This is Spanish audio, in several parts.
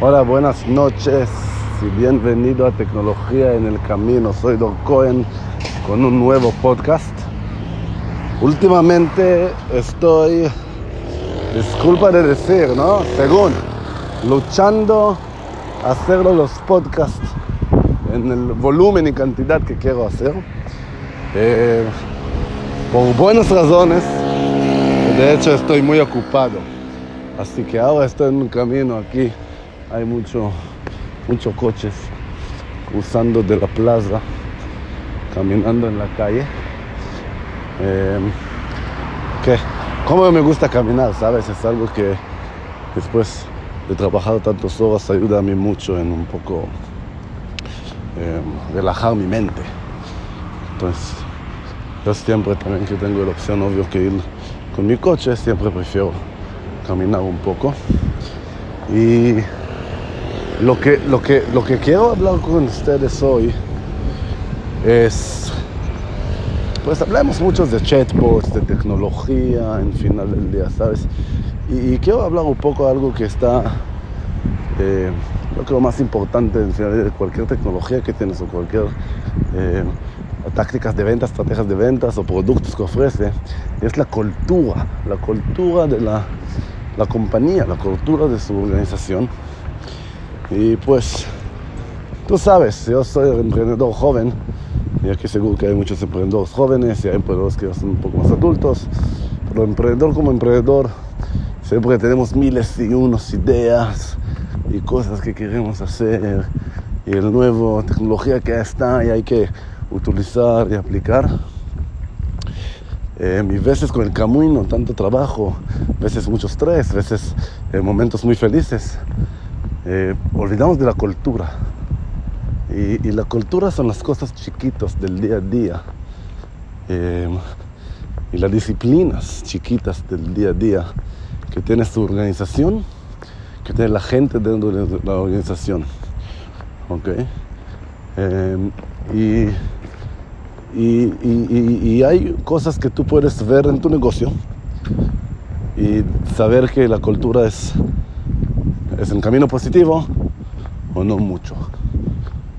Hola, buenas noches y bienvenido a Tecnología en el Camino. Soy Don Cohen con un nuevo podcast. Últimamente estoy, disculpa de decir, ¿no? Según, luchando a hacer los podcasts en el volumen y cantidad que quiero hacer. Eh, por buenas razones. De hecho, estoy muy ocupado. Así que ahora estoy en un camino aquí hay mucho, muchos coches cruzando de la plaza, caminando en la calle. Eh, que, como me gusta caminar, ¿sabes? Es algo que después de trabajar tantas horas ayuda a mí mucho en un poco eh, relajar mi mente. Entonces, yo siempre también que tengo la opción, obvio, que ir con mi coche, siempre prefiero caminar un poco. Y lo que, lo, que, lo que quiero hablar con ustedes hoy es, pues hablamos muchos de chatbots, de tecnología, en final del día, ¿sabes? Y, quiero hablar un poco de algo que está, eh, yo creo, más importante en final de cualquier tecnología que tienes o cualquier eh, tácticas de ventas, estrategias de ventas o productos que ofrece, es la cultura, la cultura de la, la compañía, la cultura de su organización y pues, tú sabes, yo soy emprendedor joven, y aquí seguro que hay muchos emprendedores jóvenes y hay emprendedores que son un poco más adultos, pero emprendedor como emprendedor, siempre tenemos miles y unos ideas y cosas que queremos hacer y el nuevo tecnología que está y hay que utilizar y aplicar. Eh, y veces con el camino, tanto trabajo, veces mucho estrés, veces eh, momentos muy felices. Eh, olvidamos de la cultura. Y, la cultura son las cosas chiquitas del día a día. Eh, y las disciplinas chiquitas del día a día que tiene su organización, que tiene la gente dentro de la organización. ¿Ok? Eh, y, y, hay cosas que tú puedes ver en tu negocio y saber que la cultura es ¿Es un camino positivo o no mucho?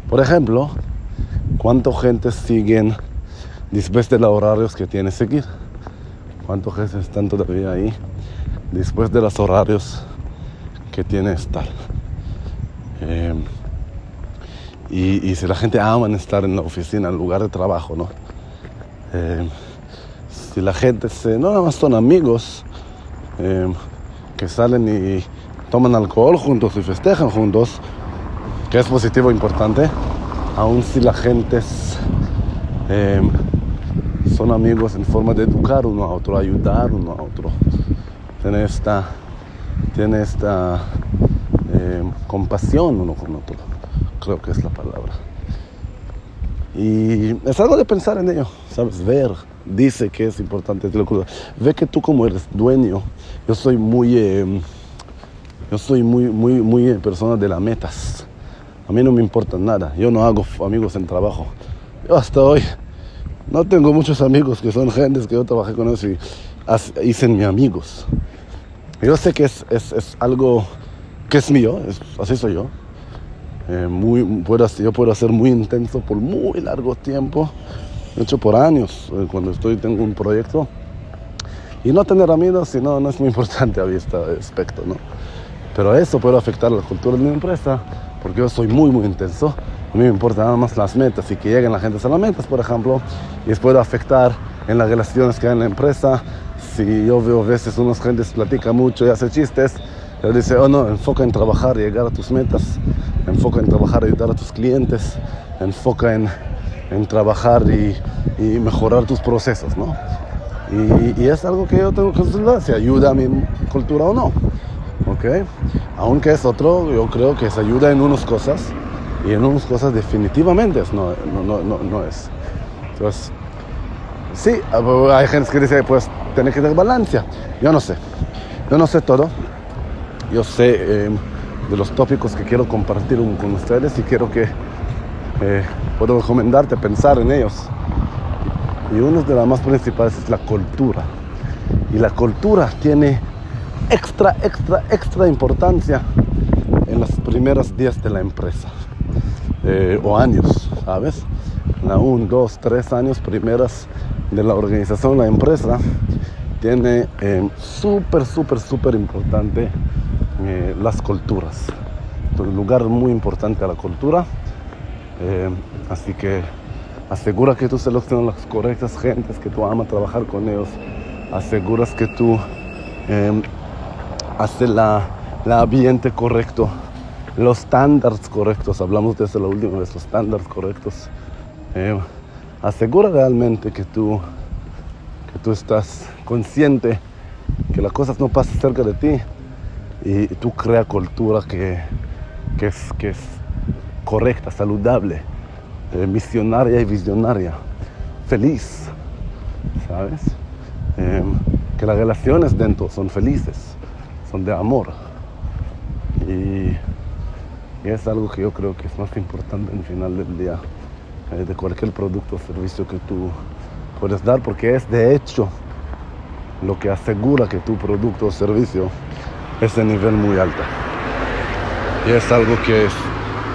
Por ejemplo, ¿cuánta gente siguen después de los horarios que tiene seguir? ¿Cuántos gente están todavía ahí después de los horarios que tiene estar? Eh, y, si la gente ama estar en la oficina, en el lugar de trabajo, ¿no? Eh, si la gente se, no nada más son amigos eh, que salen y toman alcohol juntos y festejan juntos, que es positivo e importante, aun si la gente em, son amigos en forma de educar uno a otro, ayudar uno a otro, tiene esta, tiene esta em, compasión uno con otro, creo que es la palabra. Y es algo de pensar en ello, ¿sabes? Ver, dice que es importante, ve que tú como eres dueño, yo soy muy... Em, yo soy muy, muy, muy persona de las metas. A mí no me importa nada. Yo no hago amigos en trabajo. Yo hasta hoy no tengo muchos amigos que son gentes que yo trabajé con ellos y hice mis amigos. Yo sé que es, algo que es mío, así soy yo. Eh, muy, puedo, yo puedo ser muy intenso por muy largo tiempo, de hecho por años, eh, cuando estoy tengo un proyecto. Y no tener amigos, si no, no es muy importante a mi aspecto, ¿no? Pero eso puede afectar la cultura de mi empresa, porque yo soy muy, muy intenso. A mí me importan nada más las metas y que lleguen la gente a las metas, por ejemplo, y eso puede afectar en las relaciones que hay en la empresa. Si yo veo a veces unos gentes platican mucho y hacen chistes, yo dice, oh no, enfoca en trabajar y llegar a tus metas, enfoca en trabajar y ayudar a tus clientes, enfoca en, en trabajar y, y, mejorar tus procesos, ¿no? Y, y, es algo que yo tengo que considerar, si ayuda a mi cultura o no. Aunque es otro, yo creo que se ayuda en unas cosas y en unas cosas definitivamente no, no, no, no es. Entonces, sí, hay gente que dice, pues, tiene que tener balance. Yo no sé, yo no sé todo. Yo sé em, de los tópicos que quiero compartir con ustedes y quiero que eh, puedo recomendarte pensar en ellos. Y uno de las más principales es la cultura. Y la cultura tiene extra, extra, extra importancia en los primeros días de la empresa eh, o años, ¿sabes? La un, dos, tres años primeras de la organización, la empresa tiene eh, súper, súper, súper importante eh, las culturas. Un lugar muy importante a la cultura. así que asegura que tú seleccionas las correctas gentes, que tú amas trabajar con ellos. Aseguras que tú haces la, la ambiente correcto los estándares correctos, hablamos de eso la última vez, los estándares correctos. Eh, asegura realmente que tú, que tú estás consciente que las cosas no pasan cerca de ti y, tú creas cultura que, que es correcta, saludable, eh, misionaria y visionaria, feliz, ¿sabes? Eh, que las relaciones dentro son felices, son de amor. Y es algo que yo creo que es más importante el final del día eh, de cualquier producto o servicio que tú puedes dar, porque es de hecho lo que asegura que tu producto o servicio es de nivel muy alto. Y es algo que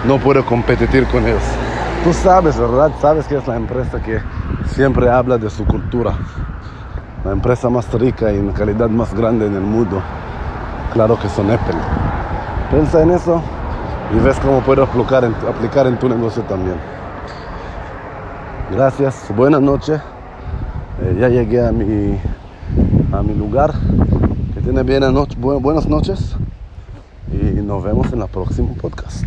no puede competir con ellos. Tú sabes, ¿verdad? Sabes que es la empresa que siempre habla de su cultura. La empresa más rica y en calidad más grande en el mundo. Claro que son Apple. Piensa en eso y ves cómo puedo aplicar en, aplicar en tu negocio también. Gracias, buenas noches. Eh, ya llegué a mi, a mi lugar. Que tiene buenas noches y nos vemos en el próximo podcast.